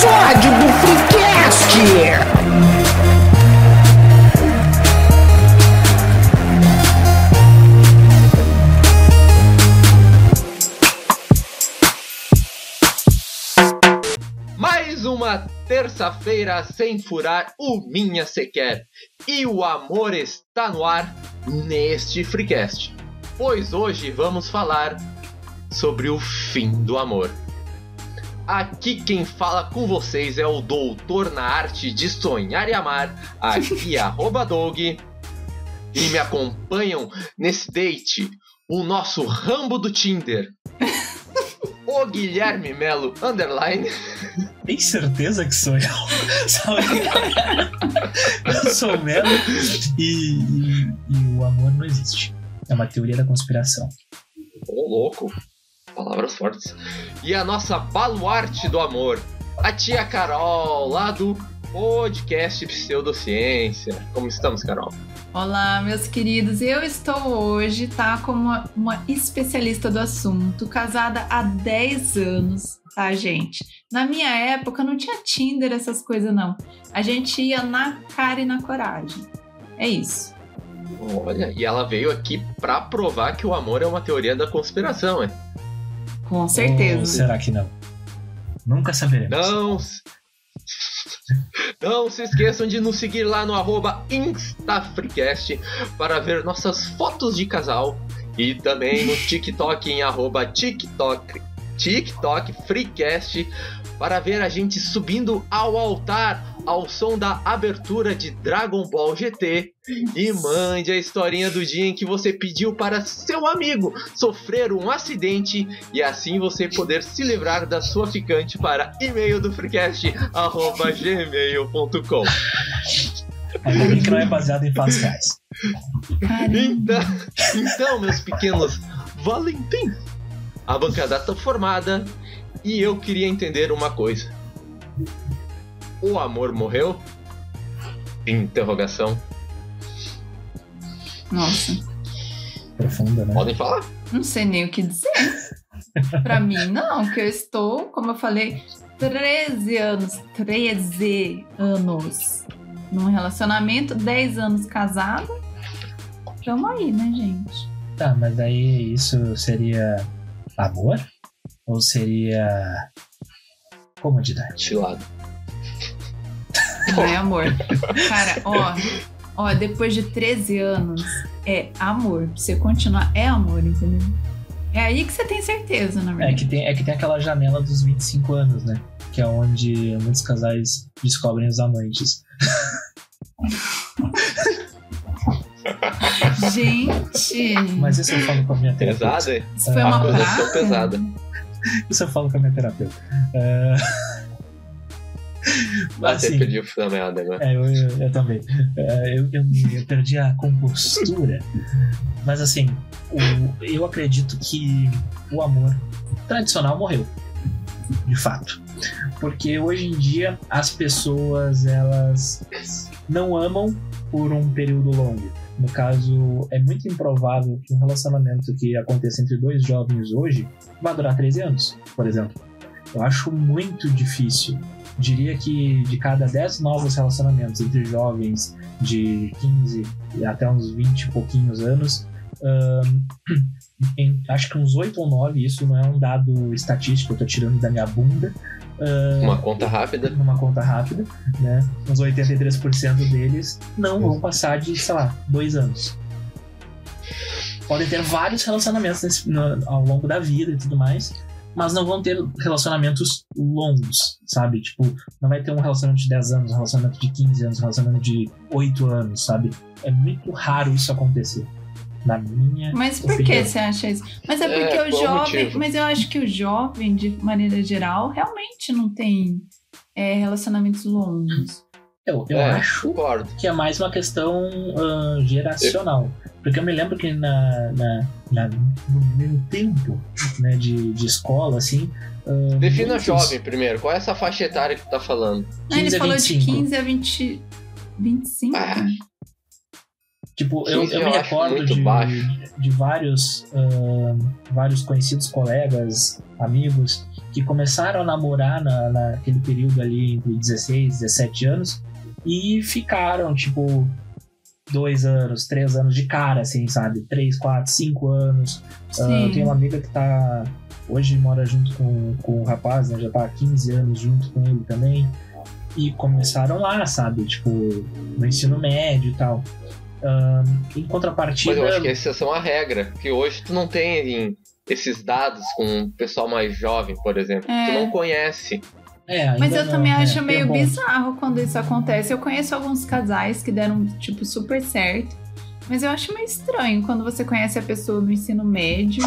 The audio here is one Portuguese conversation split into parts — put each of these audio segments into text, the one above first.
episódio do Freecast! Mais uma terça-feira sem furar o Minha Sequer. E o amor está no ar neste Freecast. Pois hoje vamos falar sobre o fim do amor. Aqui quem fala com vocês é o doutor na arte de sonhar e amar, aqui é arroba Doug. E me acompanham nesse date o nosso Rambo do Tinder, o Guilherme Melo Underline. Tem certeza que sou eu? Eu sou o Melo e, e, e o amor não existe. É uma teoria da conspiração. Ô, louco. Palavras fortes. E a nossa baluarte do amor, a tia Carol, lá do podcast Pseudociência. Como estamos, Carol? Olá, meus queridos. Eu estou hoje, tá, como uma, uma especialista do assunto, casada há 10 anos, tá, gente? Na minha época não tinha Tinder, essas coisas, não. A gente ia na cara e na coragem. É isso. Olha, e ela veio aqui pra provar que o amor é uma teoria da conspiração, é? Com Ou certeza. será que não? Nunca saberemos. Não. Não se esqueçam de nos seguir lá no arroba InstaFreecast para ver nossas fotos de casal e também no TikTok em arroba TikTok, TikTok Freecast para ver a gente subindo ao altar ao som da abertura de Dragon Ball GT e mande a historinha do dia em que você pediu para seu amigo sofrer um acidente e assim você poder se livrar da sua ficante para e-mail do freecast arroba gmail.com Ainda bem que não é baseado em fatos reais. Então, então, meus pequenos Valentim, a bancada está formada e eu queria entender uma coisa. O amor morreu? Interrogação. Nossa, Profunda, né? Podem falar? não sei nem o que dizer. Pra mim, não, que eu estou, como eu falei, 13 anos, 13 anos num relacionamento, 10 anos casado. Tamo aí, né, gente? Tá, mas aí isso seria amor? Ou seria comodidade? Chilado. É amor. Cara, ó, ó, depois de 13 anos, é amor. Você continuar, é amor, entendeu? É aí que você tem certeza, na É verdade. que, tem, é que tem aquela janela dos 25 anos, né? Que é onde muitos casais descobrem os amantes. Gente, Mas isso eu falo com a minha terapeuta. Pesada, hein? isso foi uma Acusação praga. pesada. Isso eu falo com a minha terapeuta. É, Até Assim, perdi o fio da meada agora. É, eu, eu, eu também. É, eu, eu perdi a compostura. Mas assim, o- eu acredito que o amor tradicional morreu. De fato. Porque hoje em dia as pessoas elas não amam por um período longo. No caso, é muito improvável que um relacionamento que aconteça entre dois jovens hoje vá durar 13 anos, por exemplo. Eu acho muito difícil diria que de cada 10 novos relacionamentos entre jovens de 15 e até uns 20 e pouquinhos anos, ahn, em- acho que uns 8 ou 9, isso não é um dado estatístico, eu tô tirando da minha bunda, Uma conta rápida. numa conta rápida, né? Uns 83% deles não vão passar de, sei lá, dois anos. Podem ter vários relacionamentos nesse- no- ao longo da vida e tudo mais, mas não vão ter relacionamentos longos, sabe? Tipo, não vai ter um relacionamento de 10 anos, um relacionamento de 15 anos, um relacionamento de 8 anos, sabe? É muito raro isso acontecer. Na minha. Mas por que opinião. você acha isso? Mas é É, porque o qual o jovem. motivo? Mas eu acho que o jovem, de maneira geral, realmente não tem é, relacionamentos longos. Eu, eu É, acho Concordo. que é mais uma questão ah, geracional. Porque eu me lembro que na, na, na- no meu tempo né, de, de escola, assim. ah, Defina muitos- jovem primeiro. Qual é essa faixa etária que tu tá falando? Ah, ele 15 a falou de 25. 15 a 20, 25. Ah. Tipo, eu, 15 eu eu me recordo de, baixo. de vários, ah, vários conhecidos colegas, amigos, que começaram a namorar na, naquele período ali entre 16 e 17 anos e ficaram, tipo, dois anos, três anos de cara, assim, sabe? Três, quatro, cinco anos. Uh, eu tenho uma amiga que tá. Hoje mora junto com, com o rapaz, né? Já tá há 15 anos junto com ele também. E começaram lá, sabe? Tipo, no ensino médio e tal. Uh, em contrapartida. Mas eu acho que exceção à regra, que hoje tu não tem esses dados com o pessoal mais jovem, por exemplo. É. Tu não conhece. É, Mas eu não, também é, acho meio bizarro quando isso acontece. Eu conheço alguns casais que deram, tipo, super certo. Mas eu acho meio estranho quando você conhece a pessoa no ensino médio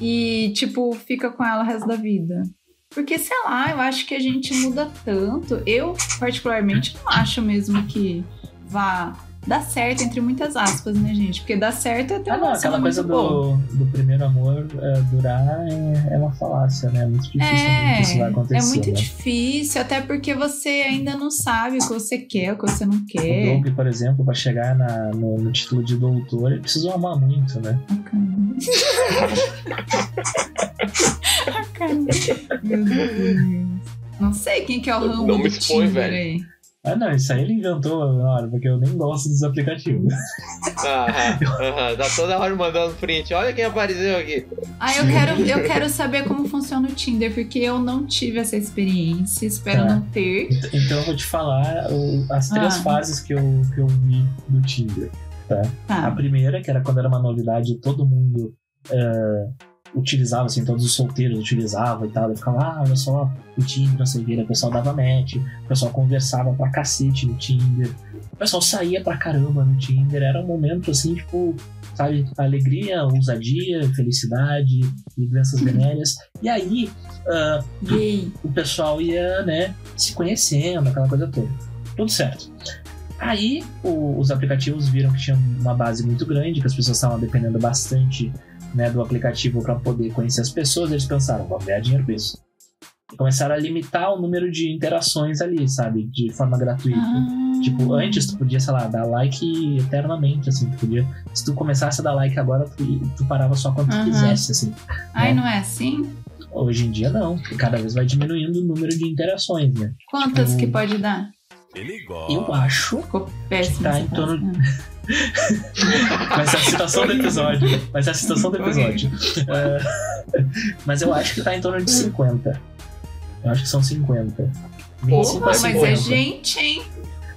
e, tipo, fica com ela o resto da vida. Porque, sei lá, eu acho que a gente muda tanto. Eu, particularmente, não acho mesmo que vá dá certo, entre muitas aspas, né, gente? Porque dá certo é ter ah, uma não, aquela coisa do, do primeiro amor é, durar é, é, uma falácia, né? É muito difícil é, que isso vai acontecer. É muito né? difícil, até porque você ainda não sabe o que você quer, o que você não quer. O Doug, por exemplo, para chegar na, no, no, título de doutor, ele precisa amar muito, né? Meu Deus. Não sei quem que é o Rambo Não me expõe, velho. Aí. Ah, não, isso aí ele inventou na hora, porque eu nem gosto dos aplicativos. Ah, ah, tá toda hora mandando print. Olha quem apareceu aqui. Ah, eu quero, eu quero saber como funciona o Tinder, porque eu não tive essa experiência, espero tá. não ter. Então eu vou te falar o, as três ah. fases que eu, que eu vi do Tinder. Tá? tá? A primeira, que era quando era uma novidade, todo mundo. Uh, utilizava, assim, todos os solteiros utilizavam e tal. Eu ficava, ah, olha só, o Tinder, não sei o que, o pessoal dava match, o pessoal conversava pra cacete no Tinder, o pessoal saía pra caramba no Tinder, era um momento assim, tipo, sabe, alegria, ousadia, felicidade, lembranças venéreas. E aí, uh, o pessoal ia, né, se conhecendo, aquela coisa toda. Tudo certo. Aí o, os aplicativos viram que tinha uma base muito grande, que as pessoas estavam dependendo bastante né, do aplicativo para poder conhecer as pessoas, eles pensaram, vamos ganhar dinheiro com isso. E começaram a limitar o número de interações ali, sabe? De forma gratuita. Ah. Tipo, antes tu podia, sei lá, dar like eternamente, assim. Tu podia, se tu começasse a dar like agora, tu, tu parava só quando tu quisesse, assim. Ai, né? não é assim? Hoje em dia não. Cada vez vai diminuindo o número de interações, né? Quantas tipo, que pode dar? Eu acho que tá em torno. Vai ser a citação do episódio. Vai ser a citação do episódio. Uh, mas eu acho que tá em torno de 50. Eu acho que são 50. 25 Porra, mas é gente, hein?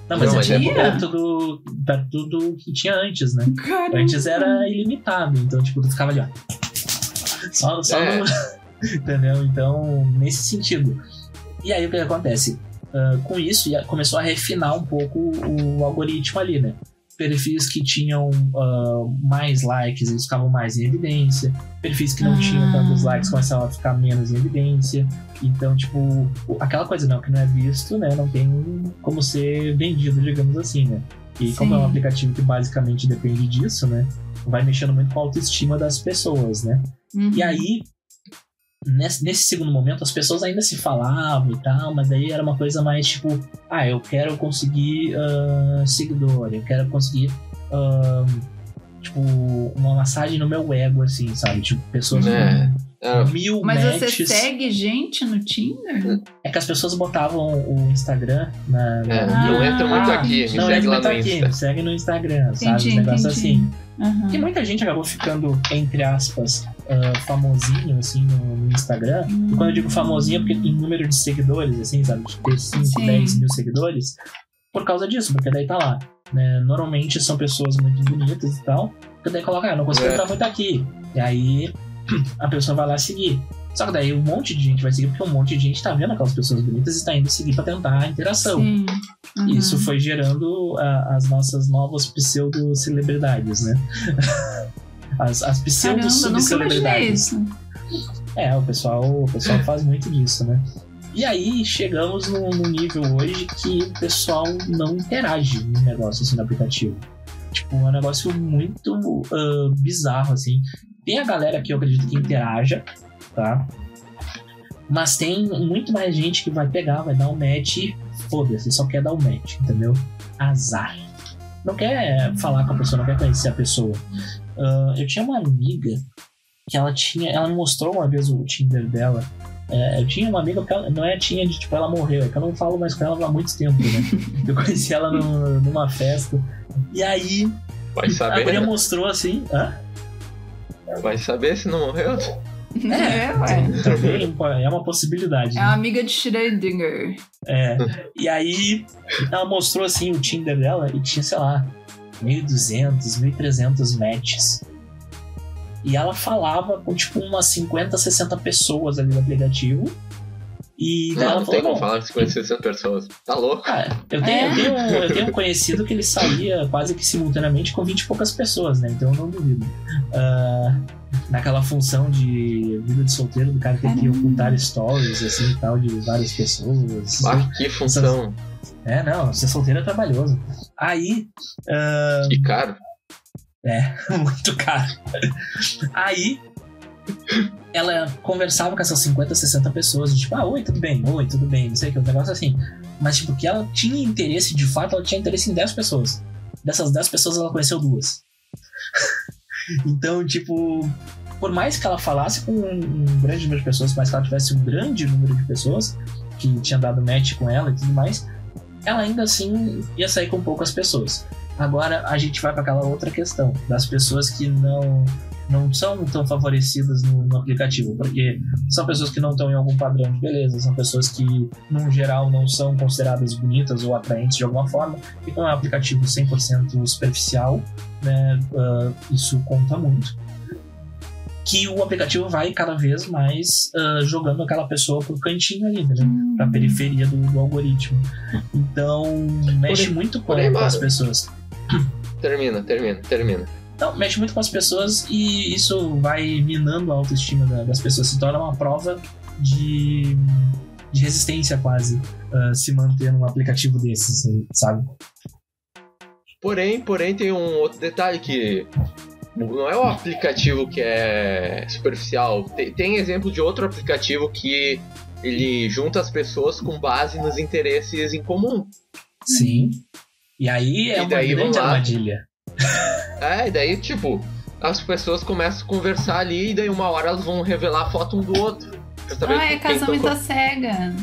Não, mas, não, mas é perto do, perto do que tinha antes, né? Caramba. Antes era ilimitado, então, tipo, tu ficava ali, ó. Só, só é. no... Entendeu? Então, nesse sentido. E aí o que acontece? Uh, com isso, começou a refinar um pouco o algoritmo ali, né? perfis que tinham uh, mais likes, eles ficavam mais em evidência. Perfis que não ah. tinham tantos likes começavam a ficar menos em evidência. Então, tipo, aquela coisa não, que não é visto, né? Não tem como ser vendido, digamos assim, né? E Sim. como é um aplicativo que basicamente depende disso, né? Vai mexendo muito com a autoestima das pessoas, né? Uhum. E aí, nesse, nesse segundo momento as pessoas ainda se falavam e tal, mas daí era uma coisa mais tipo, ah, eu quero conseguir uh, seguidor, eu quero conseguir uh, tipo uma massagem no meu ego, assim, sabe? Tipo, pessoas é. com mil Mas matches. você segue gente no Tinder? É que as pessoas botavam o Instagram na. na... É, não entra muito aqui, me não segue lá no Insta. segue no Instagram, entendi, sabe? Um negócio assim. Uhum. E muita gente acabou ficando, entre aspas, uh, famosinho, assim, no, no Instagram. Uhum. E quando eu digo famosinho, é porque em número de seguidores, assim, sabe? De ter 5, 10 mil seguidores. Por causa disso, porque daí tá lá. Né? Normalmente são pessoas muito bonitas e tal. Porque daí coloca, ah, não consigo é. entrar muito aqui. E aí a pessoa vai lá seguir. Só que daí um monte de gente vai seguir, porque um monte de gente tá vendo aquelas pessoas bonitas e está indo seguir para tentar a interação. Sim. Uhum. Isso foi gerando a, as nossas novas pseudo-celebridades, né? as, as pseudo-subcelebridades. É, o pessoal, o pessoal faz muito disso, né? E aí chegamos no, no, nível hoje que o pessoal não interage no negócio assim no aplicativo. Tipo, é um negócio muito uh, bizarro, assim. Tem a galera que eu acredito que interaja, tá? Mas tem muito mais gente que vai pegar, vai dar um match e foda-se, só quer dar um match, entendeu? Azar. Não quer falar com a pessoa, não quer conhecer a pessoa. Uh, eu tinha uma amiga que ela tinha. Ela me mostrou uma vez o Tinder dela. É, eu tinha uma amiga que ela, não é tinha de tipo, ela morreu, é que eu não falo mais com ela há muito tempo, né? Eu conheci ela no- numa festa. E aí, Vai a saber, guria né? mostrou assim. Hã? Vai saber se não morreu? É, ué. Também é uma possibilidade. É né? uma amiga de Schrödinger. É. E aí, ela mostrou assim o Tinder dela e tinha, sei lá, 1.200, 1.300 matches. E ela falava com tipo umas 50, 60 pessoas ali no aplicativo. E Não, ela não tem como falar com 50, 60 pessoas. Tá louco? Cara, eu tenho, É? eu, tenho, eu tenho um conhecido que ele saía quase que simultaneamente com 20 e poucas pessoas, né? Então eu não duvido. Ah, naquela função de vida de solteiro, do cara ter que ocultar stories, assim e tal, de várias pessoas. Ah, que função. É, não, ser solteiro é trabalhoso. Aí, ah, Que caro. muito caro. Aí, ela conversava com essas 50, 60 pessoas, tipo, ah, oi, tudo bem, oi, tudo bem, não sei o que, um negócio assim. Mas, tipo, que ela tinha interesse, de fato, ela tinha interesse em 10 pessoas. Dessas 10 pessoas, ela conheceu duas. então, tipo, por mais que ela falasse com um, grande número de pessoas, por mais que ela tivesse um grande número de pessoas que tinha dado match com ela e tudo mais, ela ainda assim ia sair com poucas pessoas. Agora a gente vai para aquela outra questão das pessoas que não não são tão favorecidas no, no aplicativo, porque são pessoas que não estão em algum padrão de beleza, são pessoas que, num geral, não são consideradas bonitas ou atraentes de alguma forma, e como é um aplicativo 100% superficial, né, ah, isso conta muito. Que o aplicativo vai cada vez mais ah, jogando aquela pessoa pro cantinho ali, né? pra periferia do, do algoritmo. Então, mexe muito com, com as pessoas. Termina, termina, termina. Então, mexe muito com as pessoas e isso vai minando a autoestima da- das pessoas. Se torna uma prova de, de resistência, quase, ah, se manter num aplicativo desses, sabe? Porém, porém, tem um outro detalhe que não é o aplicativo que é superficial. Tem, tem exemplo de outro aplicativo que ele junta as pessoas com base nos interesses em comum. Sim. E aí é E uma daí, grande lá. armadilha. É, e daí, tipo, as pessoas começam a conversar ali e daí uma hora elas vão revelar a foto um do outro. Ah, é casamento tão- às cegas.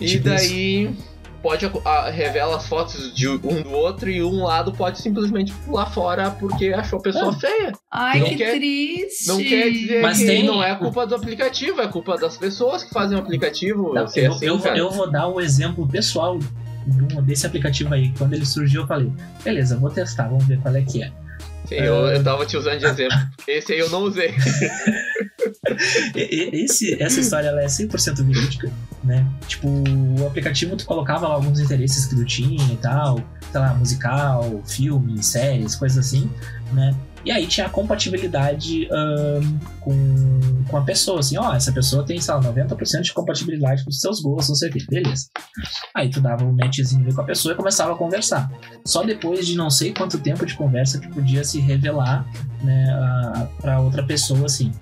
E Tipo daí pode aco- a- revela as fotos de um do outro e um lado pode simplesmente pular fora porque achou a pessoa Ah. feia. Ai, Não que quer- triste. Não quer dizer Mas que tem- não é culpa do aplicativo, é culpa das pessoas que fazem o aplicativo. Não, eu, assim, eu eu vou dar o exemplo pessoal de um- desse aplicativo aí. Quando ele surgiu, eu falei: beleza, vou testar, vamos ver qual é que é. Sim, eu, eu tava te usando de exemplo. Esse aí eu não usei. Esse, essa história ela é 100% verídica, né? Tipo, o aplicativo tu colocava lá alguns interesses que tu tinha e tal, sei lá, musical, filme, séries, coisas assim, né? E aí tinha a compatibilidade ahn, com, com a pessoa, assim, ó, essa pessoa tem, sei lá, 90% de compatibilidade com os seus gostos, não sei o que, beleza. Aí tu dava um matchzinho com a pessoa e começava a conversar. Só depois de não sei quanto tempo de conversa que podia se revelar, né, a, pra outra pessoa, assim.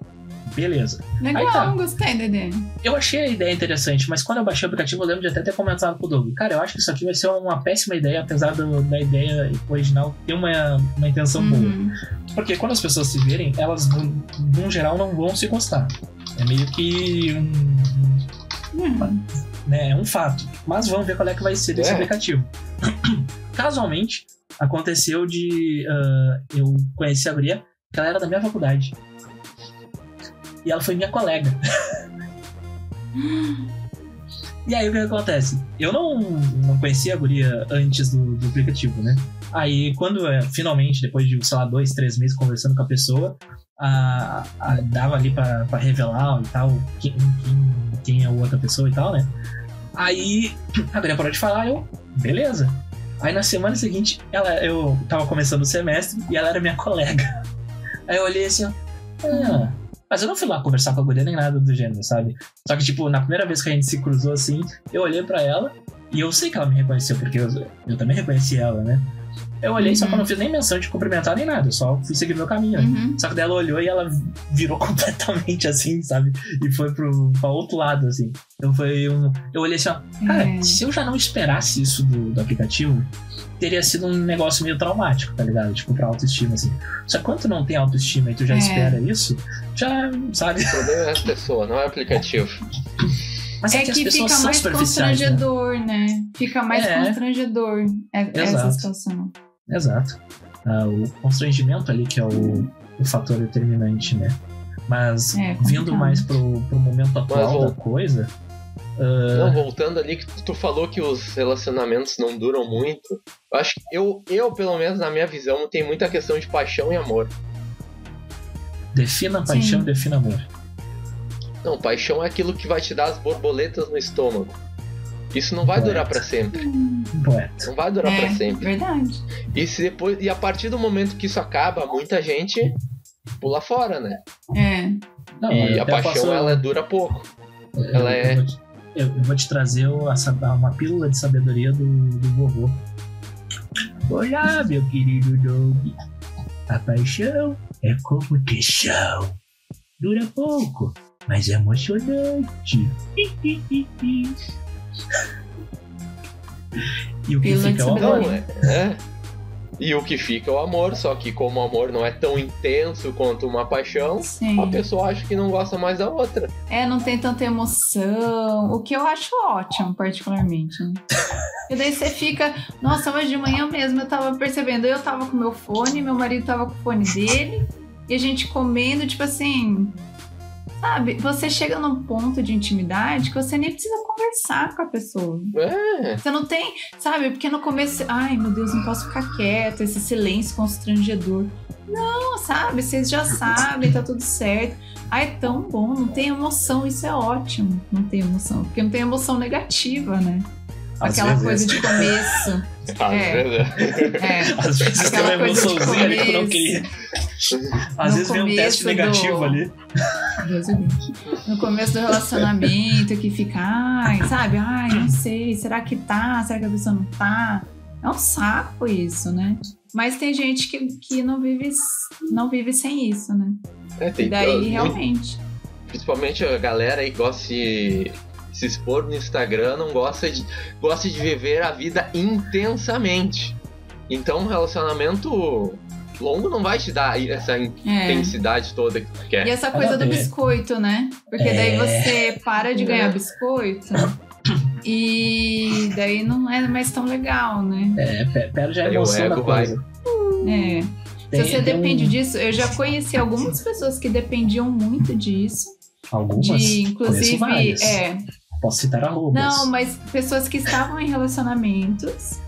Beleza. Legal, tá. gostei, Dedê. Eu achei a ideia interessante, mas quando eu baixei o aplicativo, eu lembro de até ter comentado com o Doug. Cara, eu acho que isso aqui vai ser uma péssima ideia, apesar do- da ideia original ter uma, uma intenção boa. Uhum. Porque quando as pessoas se verem, elas, no, no geral, não vão se gostar. É meio que um, Hum. né, é um fato. Mas vamos ver qual é que vai ser desse É. aplicativo. Casualmente, aconteceu de ah, eu conhecer a guria, que ela era da minha faculdade. E ela foi minha colega. E aí o que acontece? Eu não, não conhecia a guria antes do, do aplicativo, né? Aí quando é, finalmente, depois de, sei lá, dois, três meses conversando com a pessoa, a, a- dava ali pra, revelar e tal quem, quem, quem é a outra pessoa e tal, né? Aí a guria parou de falar, eu, beleza. Aí na semana seguinte, ela, eu tava começando o semestre e ela era minha colega. Aí eu olhei assim, ó, ah, mas eu não fui lá conversar com a guria nem nada do gênero, sabe? Só que, tipo, na primeira vez que a gente se cruzou assim, eu olhei pra ela e eu sei que ela me reconheceu, porque eu, eu também reconheci ela, né? Eu olhei, só que eu Uhum. não fiz nem menção de cumprimentar nem nada, eu só fui seguir meu caminho. né? Uhum. Só que daí ela olhou e ela virou completamente assim, sabe? E foi pro, pra outro lado, assim. Então foi um. Eu olhei assim, ó. Cara, É. se eu já não esperasse isso do, do aplicativo, teria sido um negócio meio traumático, tá ligado? Tipo, pra autoestima, assim. Só que quando tu não tem autoestima e tu já É. espera isso, já, sabe? O problema é as pessoas, não é o aplicativo. Mas é, É que, que fica mais né? constrangedor, né? Fica mais É. constrangedor é- essa Exato. situação. Exato. Ah, o constrangimento ali que é o, o fator determinante, né? Mas É, vindo mais pro, pro momento atual vou- da coisa, Não, voltando ali que tu falou que os relacionamentos não duram muito. Eu acho que eu, eu, pelo menos na minha visão, tem muita questão de paixão e amor. defina paixão, Sim. defina amor. Não, paixão é aquilo que vai te dar as borboletas no estômago. Isso não vai Poeta. durar pra sempre. Poeta. Não vai durar É, pra sempre. verdade. E se depois e a partir do momento que isso acaba, muita gente pula fora, né? É. Não, e a paixão posso- ela dura pouco. eu- ela é- vou te- Eu, vou te trazer uma pílula de sabedoria do, do vovô. Olá, meu querido Doug. A paixão é como tesão. Dura pouco, mas é emocionante. e o que Pílula fica é o sabedoria. amor. Não, é, é. E o que fica é o amor, só que como o amor não é tão intenso quanto uma paixão, Sim. a pessoa acha que não gosta mais da outra. É, não tem tanta emoção. O que eu acho ótimo, particularmente, né? E daí você fica. Nossa, hoje de manhã mesmo eu tava percebendo. Eu tava com meu fone, meu marido tava com o fone dele. E a gente comendo, tipo assim. Sabe? Você chega num ponto de intimidade que você nem precisa conversar com a pessoa. É, Você não tem, sabe? Porque no começo, ai meu Deus, não posso ficar quieto, esse silêncio constrangedor. Não, sabe? Vocês já sabem, tá tudo certo. Ai, é tão bom, não tem emoção, isso é ótimo. Não tem emoção, porque não tem emoção negativa, né? Às Aquela vezes coisa de começo. às É. vezes É. Às vezes tem Aquela uma coisa de emoçãozinha ali que eu não começo. queria. Às No vezes vem um teste negativo do- ali. Deus. No começo do relacionamento, que fica, ai, sabe? Ai, não sei, será que tá? Será que a pessoa não tá? É um saco isso, né? Mas tem gente que, que não, vive, não vive sem isso, né? é, E tem daí, muito- realmente. principalmente a galera aí gosta de se expor no Instagram, não gosta de gosta de viver a vida intensamente. Então, um relacionamento longo não vai te dar essa É. intensidade toda que tu E quer. essa coisa do ver. biscoito, né? Porque daí É. você para de ganhar biscoito e daí não é mais tão legal, né? É, pe- perde a emoção da ego vai. coisa. É. Tem- Se você depende um- disso, eu já conheci algumas pessoas que dependiam muito disso. Algumas. de, inclusive, é. Posso citar arrobas. Não, mas pessoas que estavam em relacionamentos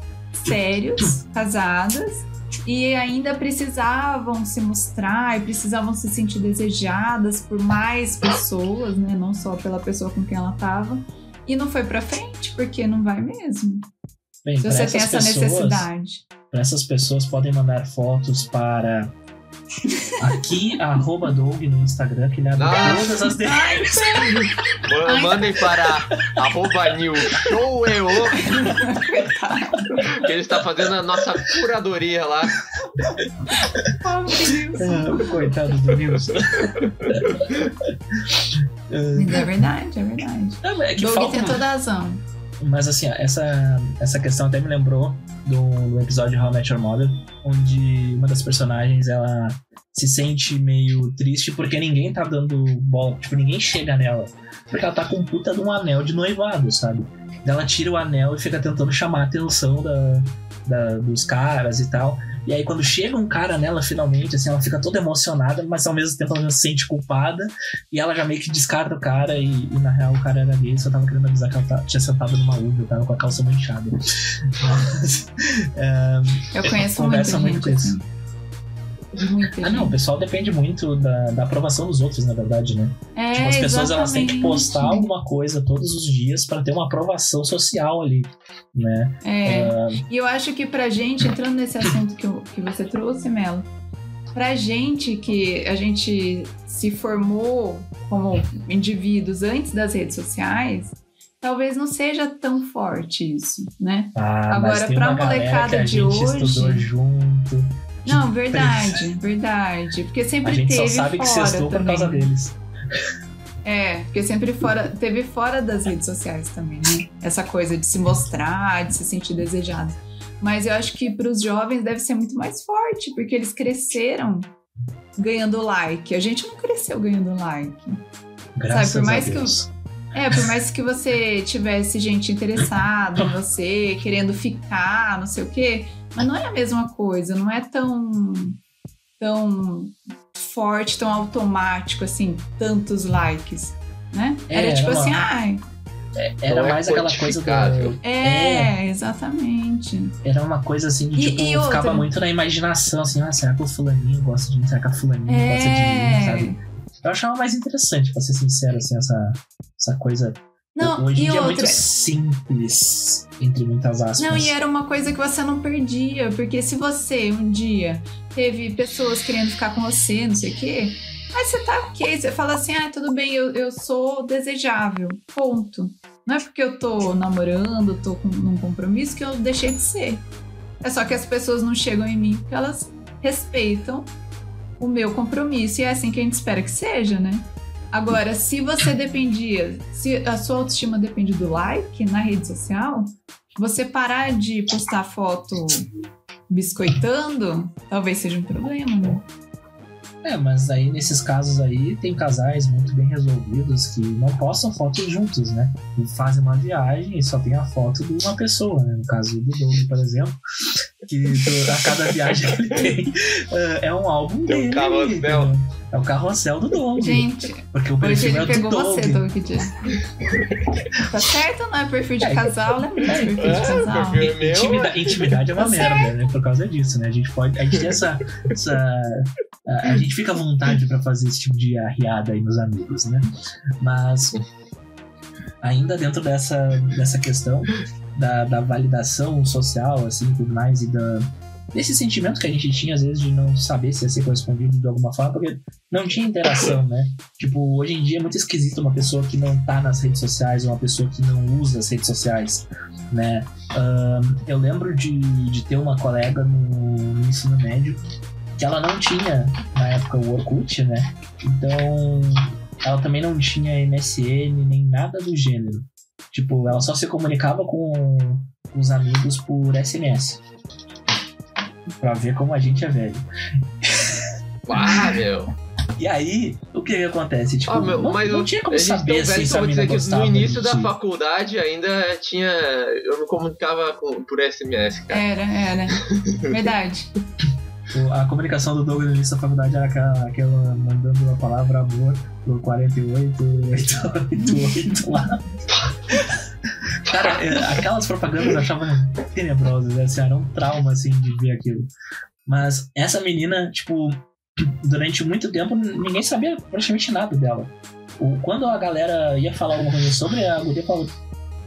sérios, casadas, e ainda precisavam se mostrar e precisavam se sentir desejadas por mais pessoas, né? Não só pela pessoa com quem ela tava. E não foi pra frente, porque não vai mesmo. Bem, Se para você tem essa pessoas, necessidade. para essas pessoas podem mandar fotos para aqui, arroba Doug no Instagram, que ele abre Ah. todas as DMs. Ai. Mandem para arroba new show eu, que ele está fazendo a nossa curadoria lá. Oh, meu Deus. Ah, Coitado do Nilson. É verdade, é verdade. Não, é que Doug falta tem toda a razão. Mas assim, essa, essa questão até me lembrou do, do episódio How I Met Your Mother, onde uma das personagens ela se sente meio triste porque ninguém tá dando bola, tipo, ninguém chega nela. Porque ela tá com puta de um anel de noivado, sabe? Ela tira o anel e fica tentando chamar a atenção da, da- dos caras e tal. E aí, quando chega um cara nela, finalmente, assim, ela fica toda emocionada, mas ao mesmo tempo ela se sente culpada. E ela já meio que descarta o cara, e, e, na real o cara era gay, só tava querendo avisar que ela tá- tinha sentado numa uva, tava com a calça manchada. Mas, é, Eu conheço Conversa muito com isso. Muita ah, não, o gente. pessoal depende muito da, da aprovação dos outros, na verdade, né? É, tipo, as pessoas elas têm que exatamente. postar alguma coisa todos os dias pra ter uma aprovação social ali, né? É. Ah, E eu acho que pra gente, entrando nesse assunto que, eu- que você trouxe, Melo, pra gente que a gente se formou como indivíduos antes das redes sociais, talvez não seja tão forte isso, né? ah, Agora, mas tem pra uma molecada que a de gente hoje- estudou junto. Não, verdade, verdade. Porque sempre A gente teve só sabe que fora sextou por causa deles. É, porque sempre fora, teve fora das redes sociais também, né? Essa coisa de se mostrar, de se sentir desejado. Mas eu acho que para os jovens deve ser muito mais forte, porque eles cresceram ganhando like. A gente não cresceu ganhando like. Graças por mais a que eu-. É, por mais que você tivesse gente interessada em você, querendo ficar, não sei o quê, mas não é a mesma coisa, não é tão tão forte, tão automático assim, tantos likes, né? É, era tipo era assim, ai, É, Era é mais aquela coisa do. é, exatamente. Era uma coisa assim de E- tipo, e outra? ficava muito na imaginação, assim, ah, será que o fulaninho gosta de mim? Será que a fulaninha gosta de mim, É. sabe? Eu achava mais interessante, pra ser sincero, assim, essa, essa coisa. Não, Hoje em dia é outra, muito simples, entre muitas aspas. Não, e era uma coisa que você não perdia, porque se você um dia teve pessoas querendo ficar com você, não sei o quê, aí você tá ok, você fala assim, ah, tudo bem, eu, eu sou desejável, ponto. Não é porque eu tô namorando, tô com, num compromisso que eu deixei de ser. É só que as pessoas não chegam em mim porque elas respeitam o meu compromisso e é assim que a gente espera que seja, né? Agora, se você dependia, se a sua autoestima depende do like na rede social, você parar de postar foto biscoitando, talvez seja um problema, né? É, mas aí nesses casos aí tem casais muito bem resolvidos que não postam fotos juntos, né? Fazem uma viagem e só tem a foto de uma pessoa, né? No caso do Doug, por exemplo, que do- a cada viagem que ele tem eh, é um álbum Tem um dele. carrossel. entendeu? É o carrossel do Doug. Gente, porque o hoje perfil ele é do pegou Doug. você, Doug. Tá certo, não é perfil de É, casal, lembra perfil de é, casal? perfil- Meu, Intimida- intimidade é uma Tá merda, né? Por causa disso, né? A gente pode. A gente tem essa. essa a, a gente fica à vontade pra fazer esse tipo de arriada aí nos amigos, né? Mas. Ainda dentro dessa, dessa questão da, da validação social, assim, tudo mais, e da, desse sentimento que a gente tinha, às vezes, de não saber se ia ser correspondido de alguma forma, porque não tinha interação, né? Tipo, hoje em dia é muito esquisito uma pessoa que não tá nas redes sociais uma pessoa que não usa as redes sociais, né? Ahn, eu lembro de, de ter uma colega no, no ensino médio que ela não tinha, na época, o Orkut, né? Então, ela também não tinha MSN nem nada do gênero. Tipo, ela só se comunicava com, os amigos por SMS. Pra ver como a gente é velho. Ah, meu. E aí, o que, que acontece? Tipo, Ah, meu, não, mas não eu- tinha como a gente saber assim, se que eu a vou mina gostava no início da faculdade ainda tinha. Eu me comunicava com- por SMS, cara. Era, era. Verdade. A comunicação do Doug no início da faculdade era aquela, aquela mandando a palavra amor por 48888 lá. Cara, é, aquelas propagandas eu achava tenebrosas, né? assim, era um trauma assim de ver aquilo. Mas essa menina, tipo, durante muito tempo ninguém sabia praticamente nada dela. Quando a galera ia falar alguma coisa sobre a guria, falava,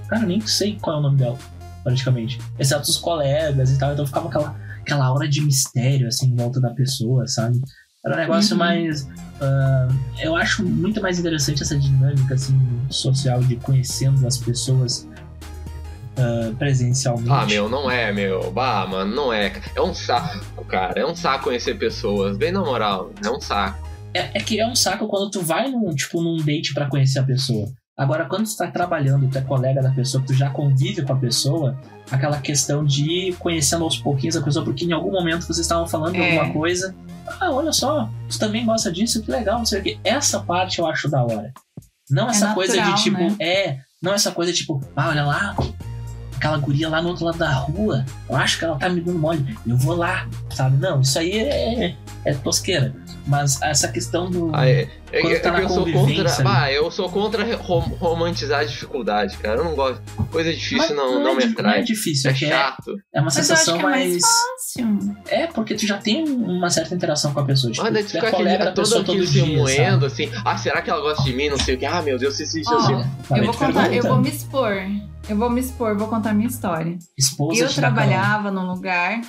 cara, nem sei qual é o nome dela, praticamente. Exceto os colegas e tal, então ficava aquela, aquela aura de mistério, assim, em volta da pessoa, sabe? Era um negócio Uhum. mais. ah, eu acho muito mais interessante essa dinâmica, assim, social de conhecendo as pessoas ah, presencialmente. Ah, meu, não é, meu. Bah, mano, não é. É um saco, cara. É um saco conhecer pessoas. Bem na moral, é um saco. É, é que é um saco quando tu vai num, tipo, num date pra conhecer a pessoa. Agora, quando tu tá trabalhando, tu é colega da pessoa, tu já convive com a pessoa, aquela questão de ir conhecendo aos pouquinhos a pessoa, porque em algum momento vocês estavam falando de É. alguma coisa. Ah, olha só, tu também gosta disso, que legal, não sei o quê. Essa parte eu acho da hora. Não essa É coisa de natural, tipo, né? é, não essa coisa tipo, ah, olha lá, aquela guria lá no outro lado da rua, eu acho que ela tá me dando mole, eu vou lá, sabe? Não, isso aí é, é tosqueira. Mas essa questão do. Ah, é, é, Quando é tá eu sou contra. convivência, Bah, eu sou contra rom- romantizar a dificuldade, cara. Eu não gosto. Coisa difícil Mas não, não, é, me di- atrai. Não é difícil, É é, que é, chato. é uma Mas eu acho sensação que é mais mais. fácil. É, porque tu já tem uma certa interação com a pessoa. Tipo, Mas daí tu é fica aquele, colega da todo pessoa todo se dia, moendo, sabe? assim. Ah, será que ela gosta de mim? Não sei o que. Ah, meu Deus, isso, isso, Ó, isso. Mas eu vou contar, eu vou me expor. Eu vou me expor, vou contar minha história. Esposa Eu trabalhava num lugar,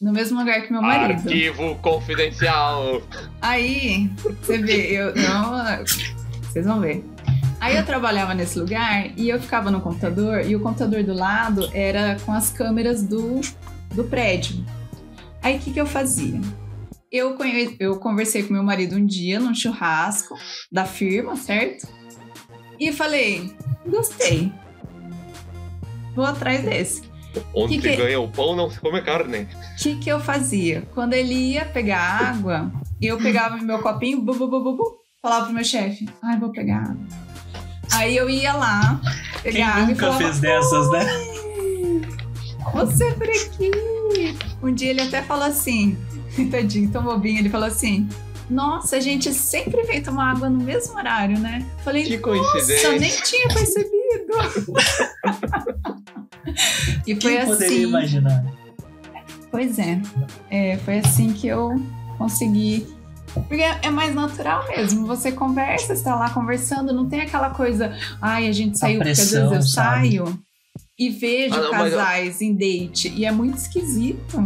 no mesmo lugar que meu marido. Arquivo confidencial. Aí, você vê, eu. Não, vocês vão ver. Aí eu trabalhava nesse lugar e eu ficava no computador e o computador do lado era com as câmeras do, do prédio. Aí o que, que eu fazia? Eu, conhe- eu conversei com meu marido um dia num churrasco da firma, certo? E falei, gostei. Vou atrás desse. Onde Que se que- ganha o pão, não se come carne. O que, que eu fazia? Quando ele ia pegar água, eu pegava meu copinho, bu, bu, bu, bu, bu, falava pro meu chefe, ai, vou pegar água. Aí eu ia lá, Quem pegava e nunca falava, fez dessas, né? Você é por aqui. Um dia ele até falou assim, tadinho, tão bobinho, ele falou assim. Nossa, a gente sempre vem tomar água no mesmo horário, né? Falei, Que nossa, coincidência. nem tinha percebido. e foi Quem poderia assim. imaginar? Pois é. é. Foi assim que eu consegui. Porque é mais natural mesmo. Você conversa, está lá conversando, não tem aquela coisa. Ai, a gente saiu, porque às pressão, vezes eu sabe? saio e vejo Ah, não, mas eu- casais em date. E é muito esquisito.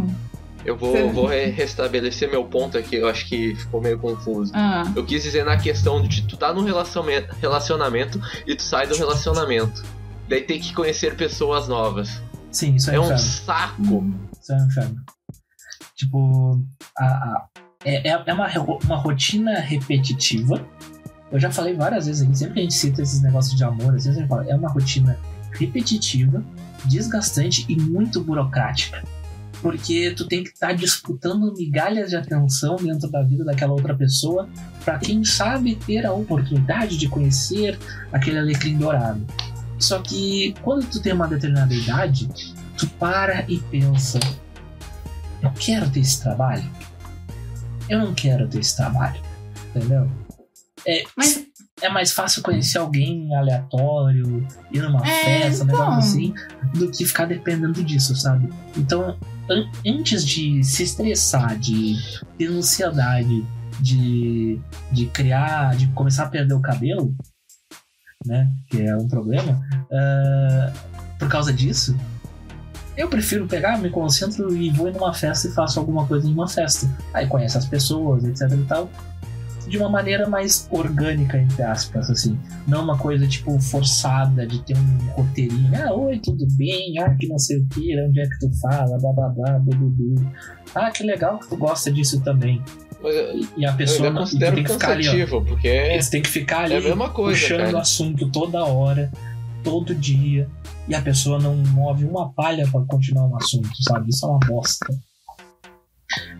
Eu vou, Você- vou re- restabelecer meu ponto aqui, eu acho que ficou meio confuso. Ah, Eu quis dizer na questão de tu tá num relacionamento, relacionamento e tu sai do relacionamento. Daí tem que conhecer pessoas novas. Sim, isso é, É um inferno. saco. Isso é um inferno. Tipo, a, a- é, é é uma, uma rotina repetitiva. Eu já falei várias vezes aqui, sempre que a gente cita esses negócios de amor, assim, eu sempre falo, é uma rotina repetitiva, desgastante e muito burocrática. Porque tu tem que estar disputando migalhas de atenção dentro da vida daquela outra pessoa para quem sabe ter a oportunidade de conhecer aquele alecrim dourado. Só que quando tu tem uma determinada idade, tu para e pensa: eu quero ter esse trabalho? Eu não quero ter esse trabalho, entendeu? É, mas é mais fácil conhecer alguém aleatório, ir numa É, festa, um então. negócio assim, do que ficar dependendo disso, sabe? Então, an- antes de se estressar, de ter ansiedade, de, de criar, de começar a perder o cabelo, né? Que é um problema, ah, por causa disso, eu prefiro pegar, me concentro e vou em uma festa e faço alguma coisa em uma festa. Aí conhece as pessoas, etc e tal. De uma maneira mais orgânica, entre aspas, assim. Não uma coisa, tipo, forçada de ter um roteirinho. Ah, oi, tudo bem? Ah, que não sei o que, onde é que tu fala, blá blá blá, dudu. Ah, que legal que tu gosta disso também. Eu, E- a eu pessoa e tu considero tem que ficar ali, ó. porque é, Eles têm que ficar ali é a mesma coisa, puxando cara. assunto toda hora, todo dia, e a pessoa não move uma palha pra continuar um assunto, sabe? Isso é uma bosta.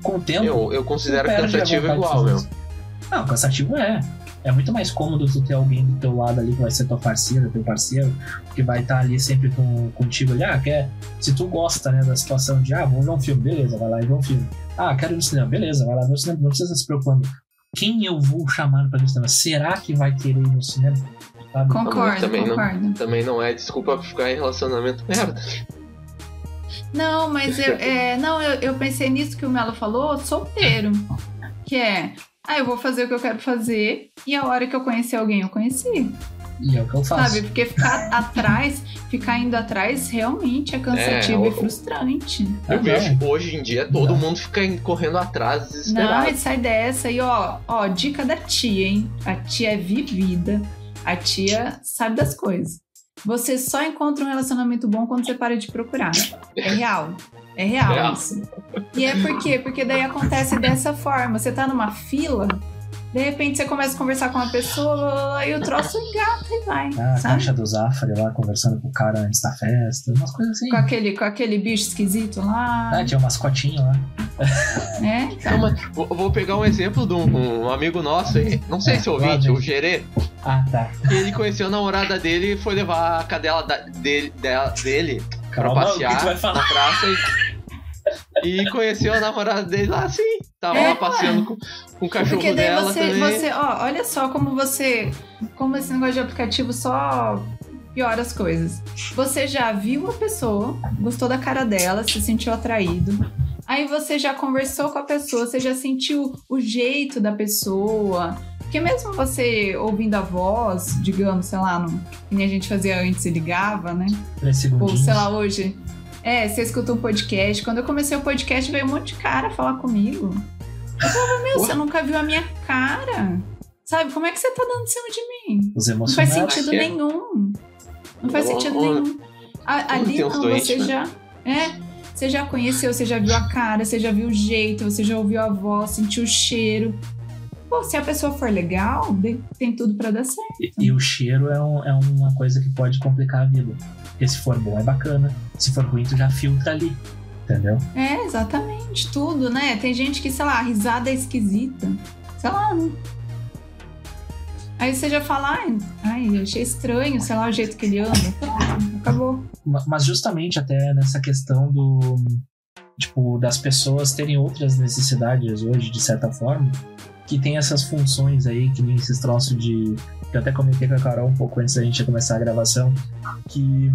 Com o tempo. eu, eu considero cansativo igual, meu. Não, cansativo é. É muito mais cômodo tu ter alguém do teu lado ali que vai ser tua parceira, teu parceiro, que vai estar ali sempre com, contigo ali. Ah, quer. Se tu gosta, né, da situação de, ah, vamos ver um filme, beleza, vai lá e vê um filme. Ah, quero ir no cinema, beleza, vai lá ver o cinema. Não precisa se preocupando. Quem eu vou chamar pra ir no cinema? Será que vai querer ir no cinema? Sabe? concordo, também não. concordo. Também não é desculpa pra ficar em relacionamento merda. Não, mas eu, é, não, eu, eu pensei nisso que o Melo falou, solteiro. Que é, ah, eu vou fazer o que eu quero fazer e a hora que eu conhecer alguém, eu conheci. E é o que eu faço. Sabe? Porque ficar atrás, ficar indo atrás realmente é cansativo É, e o- frustrante. Ah, Eu não. vejo hoje em dia todo Não. mundo fica correndo atrás Não, desesperado. e sai dessa. E ó, ó, dica da tia, hein? A tia é vivida. A tia sabe das coisas. Você só encontra um relacionamento bom quando você para de procurar. É real. É real Real. isso. E é por quê? Porque daí acontece dessa forma. Você tá numa fila, de repente você começa a conversar com uma pessoa e o troço engata e vai. Ah, a caixa do Zafari lá conversando com o cara antes da festa, umas coisas assim. Com aquele, com aquele bicho esquisito lá. Ah, tinha um mascotinho lá. né? Não, mas vou, vou pegar um exemplo de um, um amigo nosso aí, não sei se é ouvinte, vem. o Gerê, Ah, tá. que ele conheceu a namorada dele e foi levar a cadela da- dele, dela- dele pra Calma, o que passear tu vai falar? na praça e, e conheceu a namorada dele lá assim. Tava É, lá passeando com, com o cachorro Porque daí dela você, também. você, ó, olha só como você, como esse negócio de aplicativo só piora as coisas. Você já viu a pessoa, gostou da cara dela, se sentiu atraído. Aí você já conversou com a pessoa, você já sentiu o jeito da pessoa. Porque mesmo você ouvindo a voz, digamos, sei lá, no, que nem a gente fazia antes e ligava, né? Ou sei lá, hoje. É, você escuta um podcast. Quando eu comecei o podcast, veio um monte de cara falar comigo. Eu falava, meu, você nunca viu a minha cara. Sabe, como é que você tá dando em cima de mim? Os Não faz sentido que é. nenhum. Não faz sentido nenhum. A- ali não, doentes, você né? já. É. Você já conheceu, você já viu a cara, você já viu o jeito, você já ouviu a voz, sentiu o cheiro. Pô, se a pessoa for legal, tem tudo pra dar certo. E, e o cheiro é, um- é uma coisa que pode complicar a vida. Porque se for bom é bacana. Se for ruim, tu já filtra ali. Entendeu? É, exatamente, tudo, né? Tem gente que, sei lá, a risada é esquisita. Sei lá, né? Aí você já fala, ai, ai, achei estranho, sei lá, o jeito que ele anda. Acabou. Ma- Mas justamente até nessa questão do. Tipo, das pessoas terem outras necessidades hoje, de certa forma, que tem essas funções aí, que nem esses troços de. Que eu até comentei com a Carol um pouco antes da gente começar a gravação, que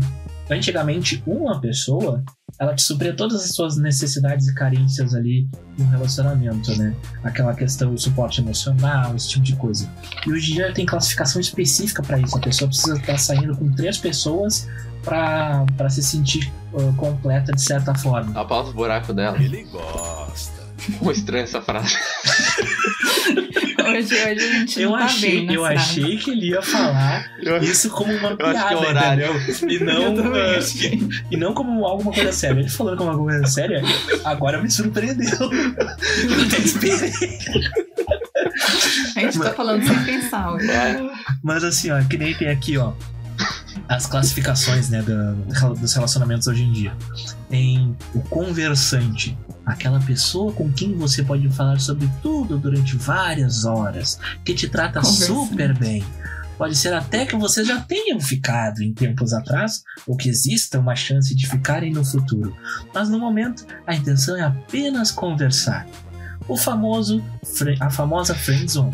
antigamente uma pessoa ela te supria todas as suas necessidades e carências ali no relacionamento, né? Aquela questão do suporte emocional, esse tipo de coisa. E hoje em dia tem classificação específica para isso. A pessoa precisa estar saindo com três pessoas para se sentir uh, completa de certa forma. Apauta o buraco dela. Ele gosta. Como estranha essa frase. Hoje, hoje a gente Eu não tá achei, bem eu achei que ele ia falar Eu- isso como uma acho que é piada, horário. entendeu? E Eu não, uh, achei. e não como alguma coisa séria. Ele falando como alguma coisa séria, agora me surpreendeu. Eu esperei. A gente tá falando sem pensar hoje. Mas assim, ó, que nem tem aqui, ó, as classificações, né, da- dos relacionamentos hoje em dia. Tem o conversante, aquela pessoa com quem você pode falar sobre tudo durante várias horas, que te trata super bem. Pode ser até que vocês já tenham ficado em tempos atrás, ou que exista uma chance de ficarem no futuro. Mas no momento, a intenção é apenas conversar. O famoso, a famosa friendzone.